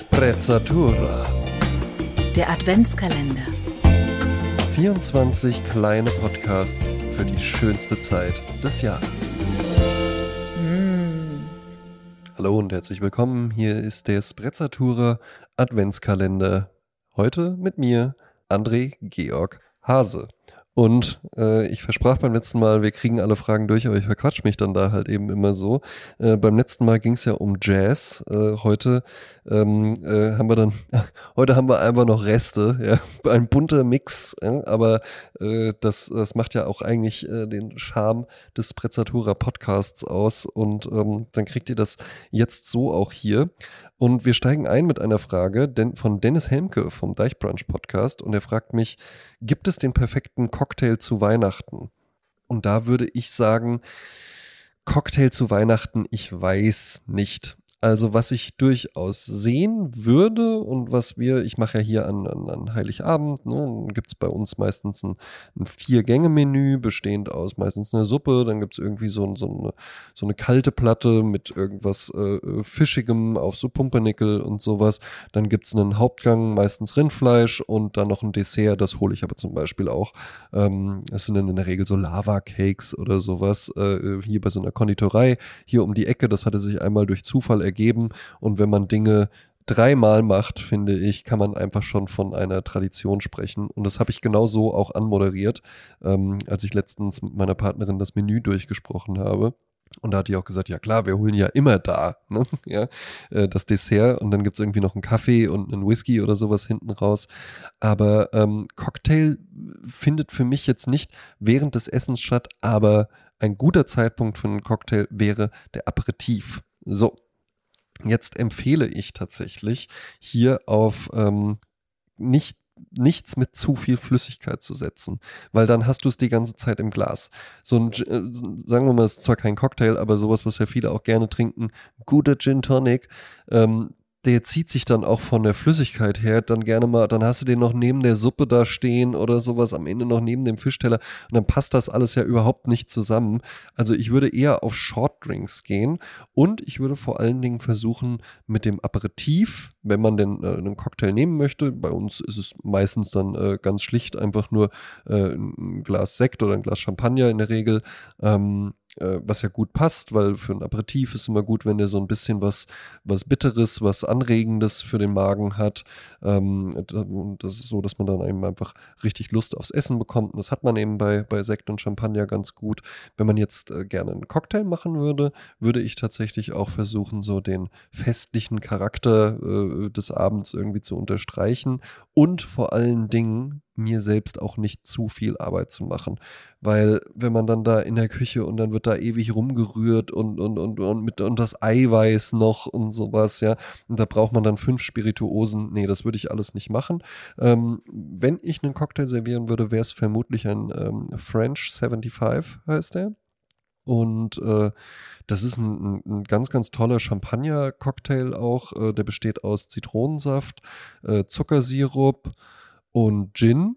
Sprezzatura. Der Adventskalender. 24 kleine Podcasts für die schönste Zeit des Jahres. Mm. Hallo und herzlich willkommen. Hier ist der Sprezzatura Adventskalender. Heute mit mir, André Georg Hase. Und äh, ich versprach beim letzten Mal, wir kriegen alle Fragen durch, aber ich verquatsch mich dann da halt eben immer so. Äh, beim letzten Mal ging es ja um Jazz. Äh, heute ähm, äh, haben wir dann, heute haben wir einfach noch Reste, ja, ein bunter Mix, aber äh, das, das macht ja auch eigentlich äh, den Charme des Prezzatura Podcasts aus und ähm, dann kriegt ihr das jetzt so auch hier. Und wir steigen ein mit einer Frage von Dennis Helmke vom Deichbrunch Podcast und er fragt mich, gibt es den perfekten Cocktail zu Weihnachten? Und da würde ich sagen, Cocktail zu Weihnachten, ich weiß nicht. Also was ich durchaus sehen würde und was wir, ich mache ja hier an, an, an Heiligabend, ne, gibt es bei uns meistens ein, ein Vier-Gänge-Menü, bestehend aus meistens einer Suppe, dann gibt es irgendwie so, so, eine, so eine kalte Platte mit irgendwas äh, Fischigem auf so Pumpernickel und sowas. Dann gibt es einen Hauptgang, meistens Rindfleisch und dann noch ein Dessert, das hole ich aber zum Beispiel auch. Ähm, das sind dann in der Regel so Lava-Cakes oder sowas, äh, hier bei so einer Konditorei, hier um die Ecke, das hatte sich einmal durch Zufall ergeben. Und wenn man Dinge dreimal macht, finde ich, kann man einfach schon von einer Tradition sprechen. Und das habe ich genau so auch anmoderiert, ähm, als ich letztens mit meiner Partnerin das Menü durchgesprochen habe. Und da hat die auch gesagt, ja klar, wir holen ja immer da, ne? ja, äh, das Dessert und dann gibt es irgendwie noch einen Kaffee und einen Whisky oder sowas hinten raus. Aber ähm, Cocktail findet für mich jetzt nicht während des Essens statt, aber ein guter Zeitpunkt für einen Cocktail wäre der Aperitif. So, Jetzt empfehle ich tatsächlich hier auf ähm, nicht nichts mit zu viel Flüssigkeit zu setzen, weil dann hast du es die ganze Zeit im Glas. So ein, äh, sagen wir mal, es ist zwar kein Cocktail, aber sowas, was ja viele auch gerne trinken, guter Gin Tonic, ähm, der zieht sich dann auch von der Flüssigkeit her dann gerne mal, dann hast du den noch neben der Suppe da stehen oder sowas, am Ende noch neben dem Fischteller und dann passt das alles ja überhaupt nicht zusammen. Also ich würde eher auf Shortdrinks gehen und ich würde vor allen Dingen versuchen mit dem Aperitif, wenn man denn äh, einen Cocktail nehmen möchte, bei uns ist es meistens dann äh, ganz schlicht einfach nur äh, ein Glas Sekt oder ein Glas Champagner in der Regel, ähm, äh, was ja gut passt, weil für ein Aperitif ist immer gut, wenn der so ein bisschen was, was Bitteres, was Anregendes für den Magen hat. Ähm, und das ist so, dass man dann eben einfach richtig Lust aufs Essen bekommt. Und das hat man eben bei, bei Sekt und Champagner ganz gut. Wenn man jetzt äh, gerne einen Cocktail machen würde, würde ich tatsächlich auch versuchen, so den festlichen Charakter äh, des Abends irgendwie zu unterstreichen und vor allen Dingen mir selbst auch nicht zu viel Arbeit zu machen. Weil wenn man dann da in der Küche und dann wird da ewig rumgerührt und, und, und, und, mit, und das Eiweiß noch und sowas, ja, und da braucht man dann fünf Spirituosen. Nee, das würde ich alles nicht machen. Ähm, wenn ich einen Cocktail servieren würde, wäre es vermutlich ein ähm, French 75, heißt der. Und äh, das ist ein, ein, ganz, ganz toller Champagner-Cocktail auch. Äh, der besteht aus Zitronensaft, äh, Zuckersirup, und Gin.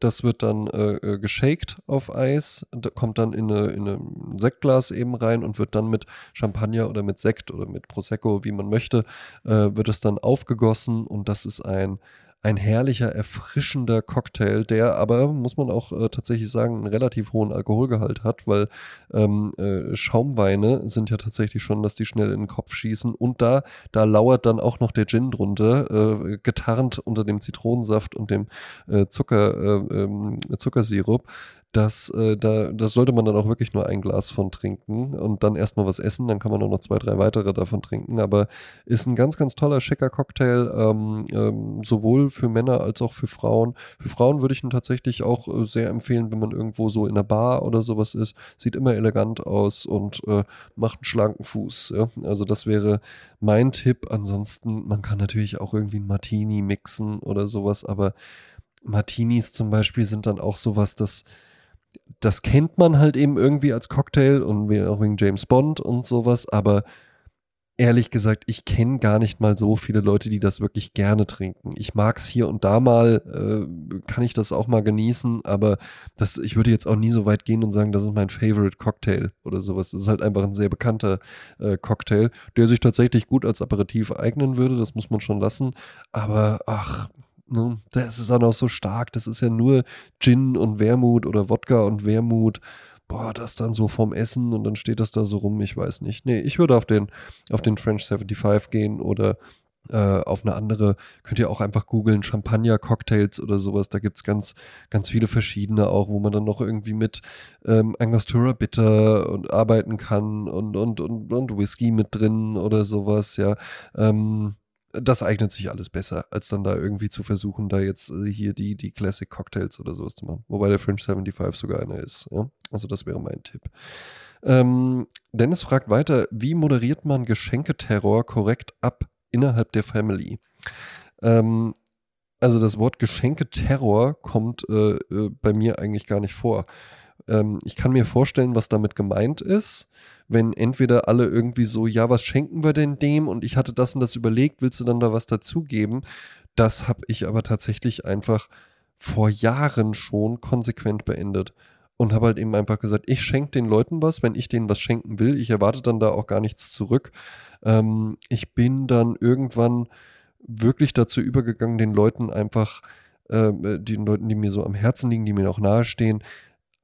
Das wird dann äh, äh geshaked auf Eis, kommt dann in, eine, in ein Sektglas eben rein und wird dann mit Champagner oder mit Sekt oder mit Prosecco, wie man möchte, äh, wird es dann aufgegossen und das ist ein ein herrlicher, erfrischender Cocktail, der aber, muss man auch äh, tatsächlich sagen, einen relativ hohen Alkoholgehalt hat, weil ähm, äh, Schaumweine sind ja tatsächlich schon, dass die schnell in den Kopf schießen. Und da, da lauert dann auch noch der Gin drunter, äh, getarnt unter dem Zitronensaft und dem äh, Zucker, äh, ähm, Zuckersirup das, äh, da, das sollte man dann auch wirklich nur ein Glas von trinken und dann erstmal was essen, dann kann man auch noch zwei, drei weitere davon trinken. Aber ist ein ganz, ganz toller, schicker Cocktail, ähm, ähm, sowohl für Männer als auch für Frauen. Für Frauen würde ich ihn tatsächlich auch äh, sehr empfehlen, wenn man irgendwo so in einer Bar oder sowas ist. Sieht immer elegant aus und äh, macht einen schlanken Fuß. Ja? Also das wäre mein Tipp. Ansonsten, man kann natürlich auch irgendwie einen Martini mixen oder sowas, aber Martinis zum Beispiel sind dann auch sowas, das das kennt man halt eben irgendwie als Cocktail und auch wegen James Bond und sowas, aber ehrlich gesagt, ich kenne gar nicht mal so viele Leute, die das wirklich gerne trinken. Ich mag es hier und da mal, äh, kann ich das auch mal genießen, aber das, ich würde jetzt auch nie so weit gehen und sagen, das ist mein Favorite Cocktail oder sowas. Das ist halt einfach ein sehr bekannter äh, Cocktail, der sich tatsächlich gut als Aperitif eignen würde, das muss man schon lassen. Aber ach, ne, das ist dann auch so stark. Das ist ja nur Gin und Wermut oder Wodka und Wermut boah, das dann so vorm Essen und dann steht das da so rum, ich weiß nicht. Nee, ich würde auf den, auf den French 75 gehen oder äh, auf eine andere, könnt ihr auch einfach googeln, Champagner-Cocktails oder sowas. Da gibt es ganz, ganz viele verschiedene auch, wo man dann noch irgendwie mit ähm, Angostura Bitter und arbeiten kann und, und, und, und Whisky mit drin oder sowas, ja. Ähm, das eignet sich alles besser, als dann da irgendwie zu versuchen, da jetzt äh, hier die, die Classic Cocktails oder sowas zu machen. Wobei der French 75 sogar einer ist. Ja? Also das wäre mein Tipp. Ähm, Dennis fragt weiter, wie moderiert man Geschenketerror korrekt ab innerhalb der Family? Ähm, also das Wort Geschenketerror kommt äh, äh, bei mir eigentlich gar nicht vor. Ähm, ich kann mir vorstellen, was damit gemeint ist wenn entweder alle irgendwie so, ja, was schenken wir denn dem? Und ich hatte das und das überlegt, willst du dann da was dazugeben? Das habe ich aber tatsächlich einfach vor Jahren schon konsequent beendet und habe halt eben einfach gesagt, ich schenke den Leuten was, wenn ich denen was schenken will. Ich erwarte dann da auch gar nichts zurück. Ähm, ich bin dann irgendwann wirklich dazu übergegangen, den Leuten einfach, äh, den Leuten, die mir so am Herzen liegen, die mir auch nahestehen,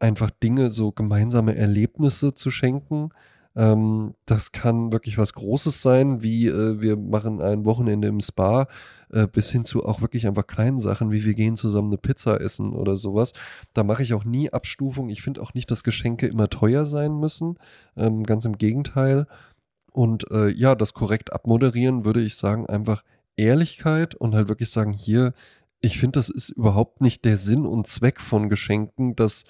einfach Dinge, so gemeinsame Erlebnisse zu schenken. Ähm, das kann wirklich was Großes sein, wie äh, wir machen ein Wochenende im Spa, äh, bis hin zu auch wirklich einfach kleinen Sachen, wie wir gehen zusammen eine Pizza essen oder sowas. Da mache ich auch nie Abstufung. Ich finde auch nicht, dass Geschenke immer teuer sein müssen. Ähm, ganz im Gegenteil. Und äh, ja, das korrekt abmoderieren würde ich sagen, einfach Ehrlichkeit und halt wirklich sagen, hier, ich finde, das ist überhaupt nicht der Sinn und Zweck von Geschenken, dass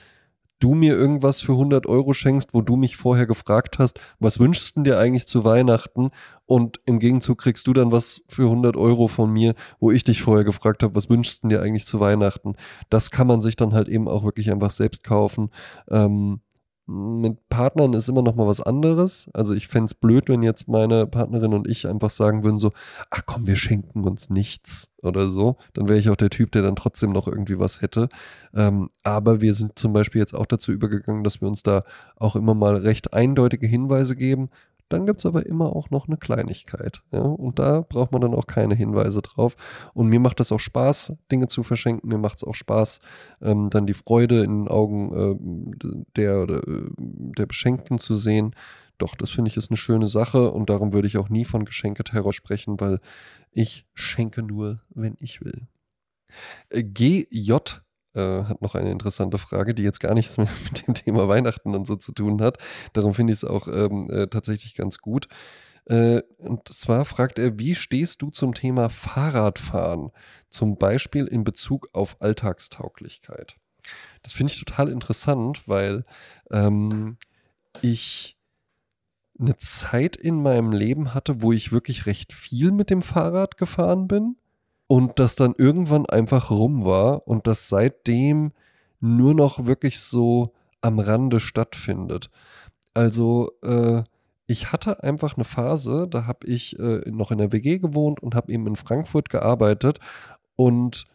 du mir irgendwas für 100 Euro schenkst, wo du mich vorher gefragt hast, was wünschst du dir eigentlich zu Weihnachten? Und im Gegenzug kriegst du dann was für 100 Euro von mir, wo ich dich vorher gefragt habe, was wünschst du dir eigentlich zu Weihnachten? Das kann man sich dann halt eben auch wirklich einfach selbst kaufen. Ähm, mit Partnern ist immer noch mal was anderes. Also ich fände es blöd, wenn jetzt meine Partnerin und ich einfach sagen würden so, ach komm, wir schenken uns nichts oder so. Dann wäre ich auch der Typ, der dann trotzdem noch irgendwie was hätte. Ähm, aber wir sind zum Beispiel jetzt auch dazu übergegangen, dass wir uns da auch immer mal recht eindeutige Hinweise geben dann gibt es aber immer auch noch eine Kleinigkeit. Ja? Und da braucht man dann auch keine Hinweise drauf. Und mir macht das auch Spaß, Dinge zu verschenken. Mir macht es auch Spaß, ähm, dann die Freude in den Augen äh, der oder äh, der Beschenkten zu sehen. Doch, das finde ich ist eine schöne Sache und darum würde ich auch nie von Geschenketerror sprechen, weil ich schenke nur, wenn ich will. Äh, GJ äh, hat noch eine interessante Frage, die jetzt gar nichts mehr mit dem Thema Weihnachten und so zu tun hat. Darum finde ich es auch ähm, äh, tatsächlich ganz gut. Äh, und zwar fragt er, wie stehst du zum Thema Fahrradfahren? Zum Beispiel in Bezug auf Alltagstauglichkeit. Das finde ich total interessant, weil ähm, ich eine Zeit in meinem Leben hatte, wo ich wirklich recht viel mit dem Fahrrad gefahren bin und das dann irgendwann einfach rum war und das seitdem nur noch wirklich so am Rande stattfindet. Also äh, ich hatte einfach eine Phase, da habe ich äh, noch in der WG gewohnt und habe eben in Frankfurt gearbeitet und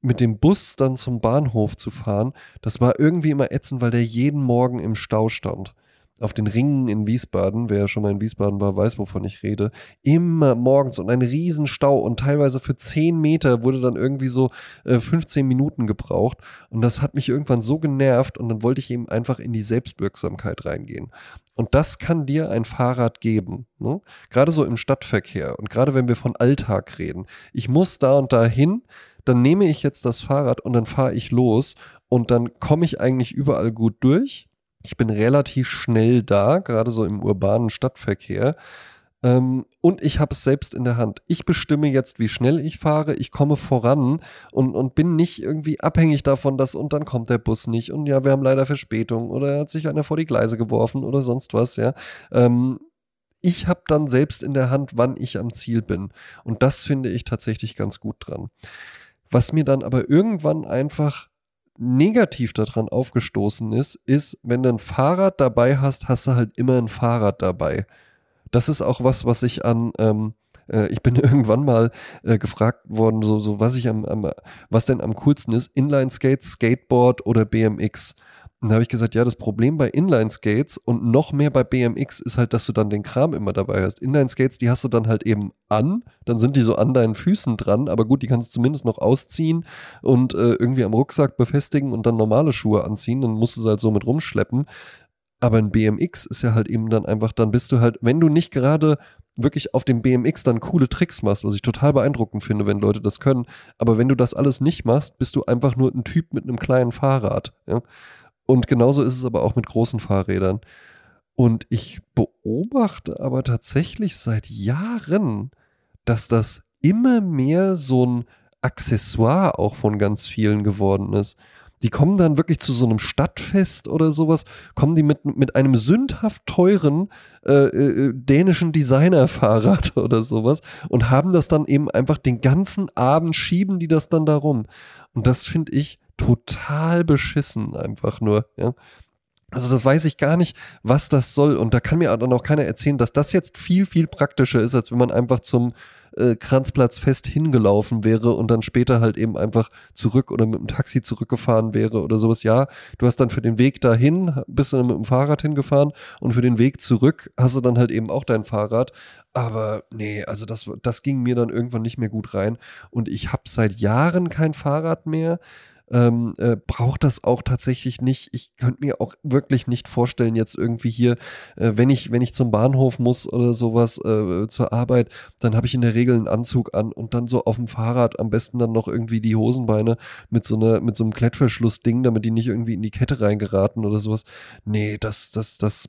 mit dem Bus dann zum Bahnhof zu fahren, das war irgendwie immer ätzend, weil der jeden Morgen im Stau stand auf den Ringen in Wiesbaden, wer schon mal in Wiesbaden war, weiß, wovon ich rede, immer morgens und ein Riesenstau und teilweise für 10 Meter wurde dann irgendwie so äh, 15 Minuten gebraucht und das hat mich irgendwann so genervt und dann wollte ich eben einfach in die Selbstwirksamkeit reingehen. Und das kann dir ein Fahrrad geben, ne? gerade so im Stadtverkehr und gerade wenn wir von Alltag reden. Ich muss da und da hin, dann nehme ich jetzt das Fahrrad und dann fahre ich los und dann komme ich eigentlich überall gut durch ich bin relativ schnell da, gerade so im urbanen Stadtverkehr. Ähm, und ich habe es selbst in der Hand. Ich bestimme jetzt, wie schnell ich fahre. Ich komme voran und, und bin nicht irgendwie abhängig davon, dass und dann kommt der Bus nicht und ja, wir haben leider Verspätung oder hat sich einer vor die Gleise geworfen oder sonst was, ja. Ähm, ich habe dann selbst in der Hand, wann ich am Ziel bin. Und das finde ich tatsächlich ganz gut dran. Was mir dann aber irgendwann einfach negativ daran aufgestoßen ist, ist, wenn du ein Fahrrad dabei hast, hast du halt immer ein Fahrrad dabei. das ist auch was, was ich an, ähm, äh, ich bin irgendwann mal äh, gefragt worden, so, so was ich am, am, was denn am coolsten ist, Inline-Skates, Skateboard oder BMX. Und da habe ich gesagt, ja, das Problem bei Inline-Skates und noch mehr bei BMX ist halt, dass du dann den Kram immer dabei hast. Inline-Skates, die hast du dann halt eben an, dann sind die so an deinen Füßen dran, aber gut, die kannst du zumindest noch ausziehen und äh, irgendwie am Rucksack befestigen und dann normale Schuhe anziehen, dann musst du sie halt so mit rumschleppen. Aber ein BMX ist ja halt eben dann einfach, dann bist du halt, wenn du nicht gerade wirklich auf dem BMX dann coole Tricks machst, was ich total beeindruckend finde, wenn Leute das können. Aber wenn du das alles nicht machst, bist du einfach nur ein Typ mit einem kleinen Fahrrad. Ja? Und genauso ist es aber auch mit großen Fahrrädern. Und ich beobachte aber tatsächlich seit Jahren, dass das immer mehr so ein Accessoire auch von ganz vielen geworden ist. Die kommen dann wirklich zu so einem Stadtfest oder sowas, kommen die mit, mit einem sündhaft teuren äh, äh, dänischen Designerfahrrad oder sowas und haben das dann eben einfach den ganzen Abend, schieben die das dann darum. Und das finde ich total beschissen einfach nur, ja. Also das weiß ich gar nicht, was das soll. Und da kann mir dann auch keiner erzählen, dass das jetzt viel, viel praktischer ist, als wenn man einfach zum äh, Kranzplatzfest hingelaufen wäre und dann später halt eben einfach zurück oder mit dem Taxi zurückgefahren wäre oder sowas. Ja, du hast dann für den Weg dahin, bist du dann mit dem Fahrrad hingefahren und für den Weg zurück hast du dann halt eben auch dein Fahrrad. Aber nee, also das, das ging mir dann irgendwann nicht mehr gut rein. Und ich habe seit Jahren kein Fahrrad mehr ähm, äh, braucht das auch tatsächlich nicht. Ich könnte mir auch wirklich nicht vorstellen, jetzt irgendwie hier, äh, wenn ich, wenn ich zum Bahnhof muss oder sowas äh, zur Arbeit, dann habe ich in der Regel einen Anzug an und dann so auf dem Fahrrad am besten dann noch irgendwie die Hosenbeine mit so einer, mit so einem Klettverschlussding, damit die nicht irgendwie in die Kette reingeraten oder sowas. Nee, das, das, das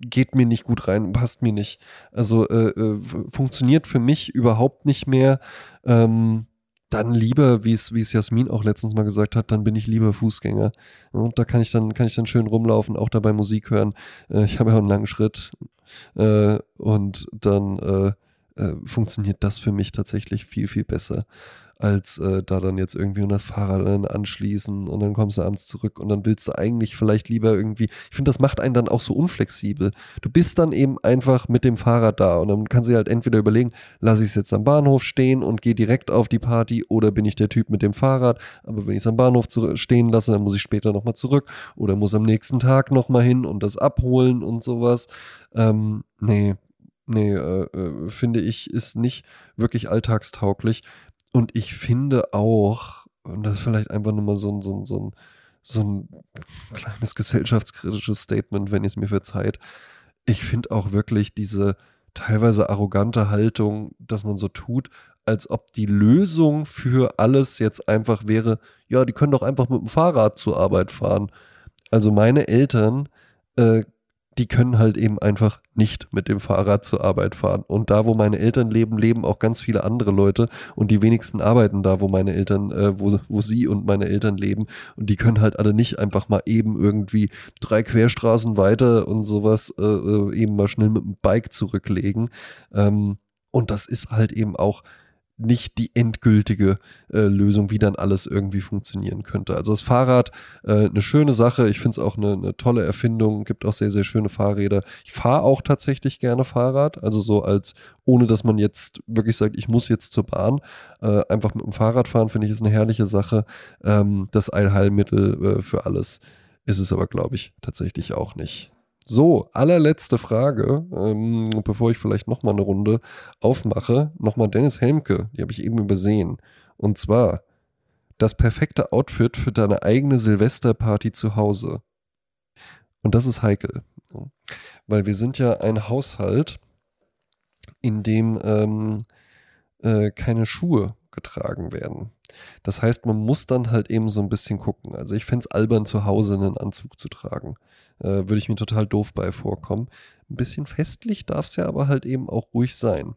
geht mir nicht gut rein, passt mir nicht. Also äh, äh, funktioniert für mich überhaupt nicht mehr. Ähm, dann lieber, wie es, wie es Jasmin auch letztens mal gesagt hat, dann bin ich lieber Fußgänger. Und da kann ich dann, kann ich dann schön rumlaufen, auch dabei Musik hören. Äh, ich habe ja auch einen langen Schritt. Äh, und dann äh, äh funktioniert das für mich tatsächlich viel, viel besser als äh, da dann jetzt irgendwie das Fahrrad dann anschließen und dann kommst du abends zurück und dann willst du eigentlich vielleicht lieber irgendwie, ich finde, das macht einen dann auch so unflexibel. Du bist dann eben einfach mit dem Fahrrad da und dann kannst du halt entweder überlegen, lasse ich es jetzt am Bahnhof stehen und gehe direkt auf die Party oder bin ich der Typ mit dem Fahrrad, aber wenn ich es am Bahnhof stehen lasse, dann muss ich später nochmal zurück oder muss am nächsten Tag nochmal hin und das abholen und sowas. Ähm, nee, nee, äh, äh, finde ich, ist nicht wirklich alltagstauglich. Und ich finde auch, und das ist vielleicht einfach nur mal so ein, so ein, so ein, so ein kleines gesellschaftskritisches Statement, wenn ihr es mir verzeiht. Ich finde auch wirklich diese teilweise arrogante Haltung, dass man so tut, als ob die Lösung für alles jetzt einfach wäre, ja, die können doch einfach mit dem Fahrrad zur Arbeit fahren. Also meine Eltern äh, die können halt eben einfach nicht mit dem Fahrrad zur Arbeit fahren. Und da, wo meine Eltern leben, leben auch ganz viele andere Leute und die wenigsten arbeiten da, wo meine Eltern, äh, wo, wo sie und meine Eltern leben. Und die können halt alle nicht einfach mal eben irgendwie drei Querstraßen weiter und sowas äh, äh eben mal schnell mit dem Bike zurücklegen. Ähm, und das ist halt eben auch nicht die endgültige äh, Lösung, wie dann alles irgendwie funktionieren könnte. Also das Fahrrad, äh, eine schöne Sache. Ich finde es auch eine, eine, tolle Erfindung. Gibt auch sehr, sehr schöne Fahrräder. Ich fahre auch tatsächlich gerne Fahrrad. Also so als, ohne dass man jetzt wirklich sagt, ich muss jetzt zur Bahn. Äh, einfach mit dem Fahrrad fahren, finde ich, ist eine herrliche Sache. Ähm, das Allheilmittel äh, für alles ist es aber, glaube ich, tatsächlich auch nicht. So, allerletzte Frage, ähm, bevor ich vielleicht nochmal eine Runde aufmache. Nochmal Dennis Helmke, die habe ich eben übersehen. Und zwar das perfekte Outfit für deine eigene Silvesterparty zu Hause. Und das ist heikel, weil wir sind ja ein Haushalt, in dem ähm, äh, keine Schuhe getragen werden. Das heißt, man muss dann halt eben so ein bisschen gucken. Also ich fände es albern, zu Hause einen Anzug zu tragen äh, würde ich mir total doof bei vorkommen. Ein bisschen festlich darf es ja aber halt eben auch ruhig sein.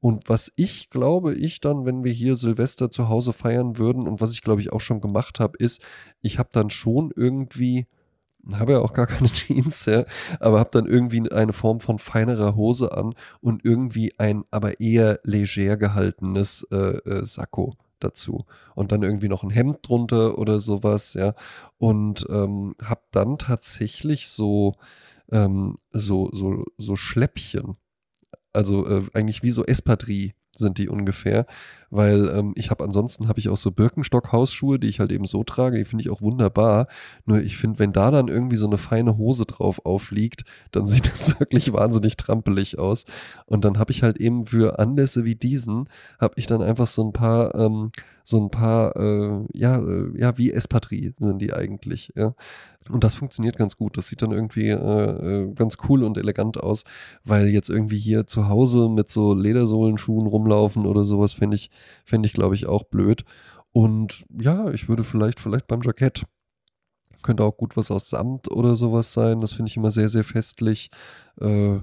Und was ich glaube, ich dann, wenn wir hier Silvester zu Hause feiern würden und was ich glaube ich auch schon gemacht habe, ist, ich habe dann schon irgendwie, habe ja auch gar keine Jeans, ja, aber habe dann irgendwie eine Form von feinerer Hose an und irgendwie ein aber eher leger gehaltenes äh, äh, Sakko dazu und dann irgendwie noch ein Hemd drunter oder sowas, ja. Und ähm, habe dann tatsächlich so, ähm, so, so, so Schläppchen. Also äh, eigentlich wie so Espadrille sind die ungefähr, weil ähm, ich habe ansonsten habe ich auch so Birkenstock-Hausschuhe, die ich halt eben so trage, die finde ich auch wunderbar. Nur ich finde, wenn da dann irgendwie so eine feine Hose drauf aufliegt, dann sieht das wirklich wahnsinnig trampelig aus. Und dann habe ich halt eben für Anlässe wie diesen, habe ich dann einfach so ein paar, ähm, so ein paar, äh, ja, äh, ja, wie Espadrille sind die eigentlich, ja. Und das funktioniert ganz gut. Das sieht dann irgendwie äh, äh, ganz cool und elegant aus, weil jetzt irgendwie hier zu Hause mit so Ledersohlenschuhen rumlaufen oder sowas fände ich, fände ich, glaube ich, auch blöd. Und ja, ich würde vielleicht, vielleicht beim Jackett. Könnte auch gut was aus Samt oder sowas sein. Das finde ich immer sehr, sehr festlich. Äh,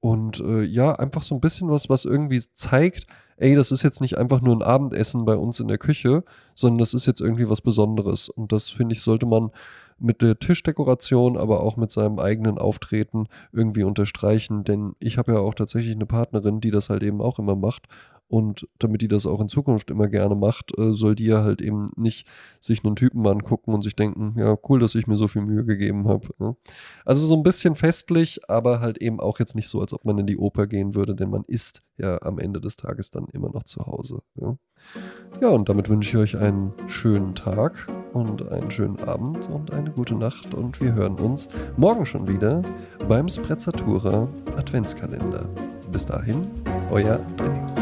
und äh, ja, einfach so ein bisschen was, was irgendwie zeigt, ey, das ist jetzt nicht einfach nur ein Abendessen bei uns in der Küche, sondern das ist jetzt irgendwie was Besonderes. Und das finde ich, sollte man mit der Tischdekoration, aber auch mit seinem eigenen Auftreten irgendwie unterstreichen. Denn ich habe ja auch tatsächlich eine Partnerin, die das halt eben auch immer macht. Und damit die das auch in Zukunft immer gerne macht, äh, soll die ja halt eben nicht sich einen Typen angucken und sich denken, ja, cool, dass ich mir so viel Mühe gegeben habe. Ne? Also so ein bisschen festlich, aber halt eben auch jetzt nicht so, als ob man in die Oper gehen würde, denn man ist ja am Ende des Tages dann immer noch zu Hause. Ja, ja und damit wünsche ich euch einen schönen Tag und einen schönen Abend und eine gute Nacht und wir hören uns morgen schon wieder beim Sprezzatura Adventskalender. Bis dahin, euer André.